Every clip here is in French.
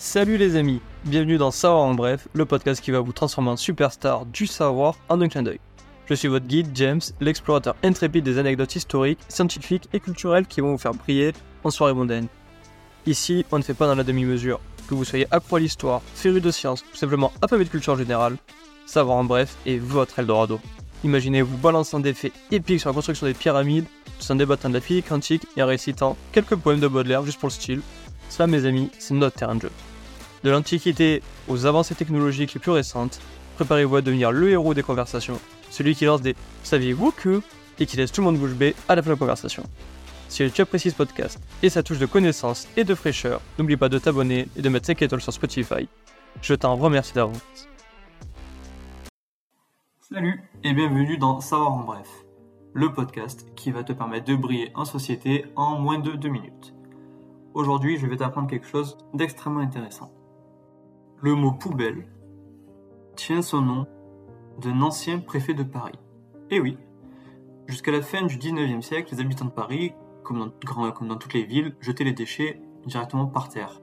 Salut les amis, bienvenue dans Savoir en bref, le podcast qui va vous transformer en superstar du savoir en un clin d'œil. Je suis votre guide James, l'explorateur intrépide des anecdotes historiques, scientifiques et culturelles qui vont vous faire briller en soirée mondaine. Ici, on ne fait pas dans la demi-mesure. Que vous soyez accro à l'histoire, féru de science ou simplement affamé de culture générale, Savoir en bref est votre Eldorado. Imaginez vous balançant des faits épiques sur la construction des pyramides, tout en débattant de la physique quantique et en récitant quelques poèmes de Baudelaire juste pour le style. Ça, mes amis, c'est notre terrain de jeu. De l'Antiquité aux avancées technologiques les plus récentes, préparez-vous à devenir le héros des conversations, celui qui lance des Saviez-vous que? et qui laisse tout le monde bouche bée à la fin de la conversation. Si tu apprécies ce podcast et sa touche de connaissance et de fraîcheur, n'oublie pas de t'abonner et de mettre 5 étoiles sur Spotify. Je t'en remercie d'avance. Salut et bienvenue dans Savoir en bref, le podcast qui va te permettre de briller en société en moins de 2 minutes. Aujourd'hui, je vais t'apprendre quelque chose d'extrêmement intéressant. Le mot poubelle tient son nom d'un ancien préfet de Paris. Et oui, jusqu'à la fin du 19e siècle, les habitants de Paris, comme dans, comme dans toutes les villes, jetaient les déchets directement par terre,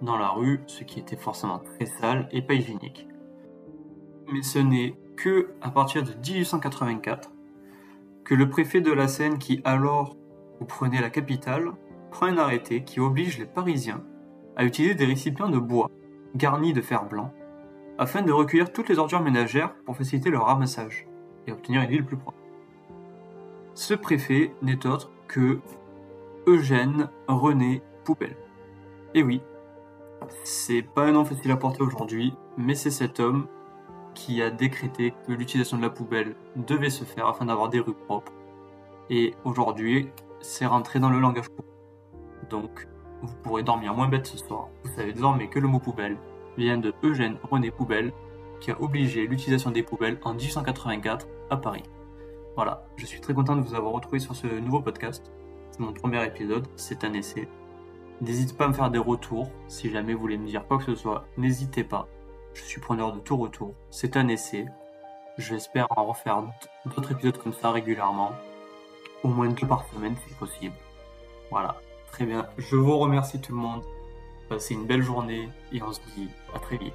dans la rue, ce qui était forcément très sale et pas hygiénique. Mais ce n'est que à partir de 1884 que le préfet de la Seine, qui alors prenait la capitale, prend un arrêté qui oblige les Parisiens à utiliser des récipients de bois garnis de fer blanc afin de recueillir toutes les ordures ménagères pour faciliter leur ramassage et obtenir une ville plus propre. Ce préfet n'est autre que Eugène René Poubelle. Et oui, c'est pas un nom facile à porter aujourd'hui, mais c'est cet homme qui a décrété que l'utilisation de la poubelle devait se faire afin d'avoir des rues propres. Et aujourd'hui, c'est rentré dans le langage courant. Donc, vous pourrez dormir moins bête ce soir. Vous savez désormais que le mot poubelle vient de Eugène René Poubelle, qui a obligé l'utilisation des poubelles en 1884 à Paris. Voilà, je suis très content de vous avoir retrouvé sur ce nouveau podcast. C'est mon premier épisode, c'est un essai. N'hésitez pas à me faire des retours, si jamais vous voulez me dire quoi que ce soit, n'hésitez pas. Je suis preneur de tout retour. C'est un essai. J'espère en refaire d'autres épisodes comme ça régulièrement. Au moins deux par semaine si possible. Voilà. Très bien. Je vous remercie tout le monde. Passez une belle journée et on se dit à très vite.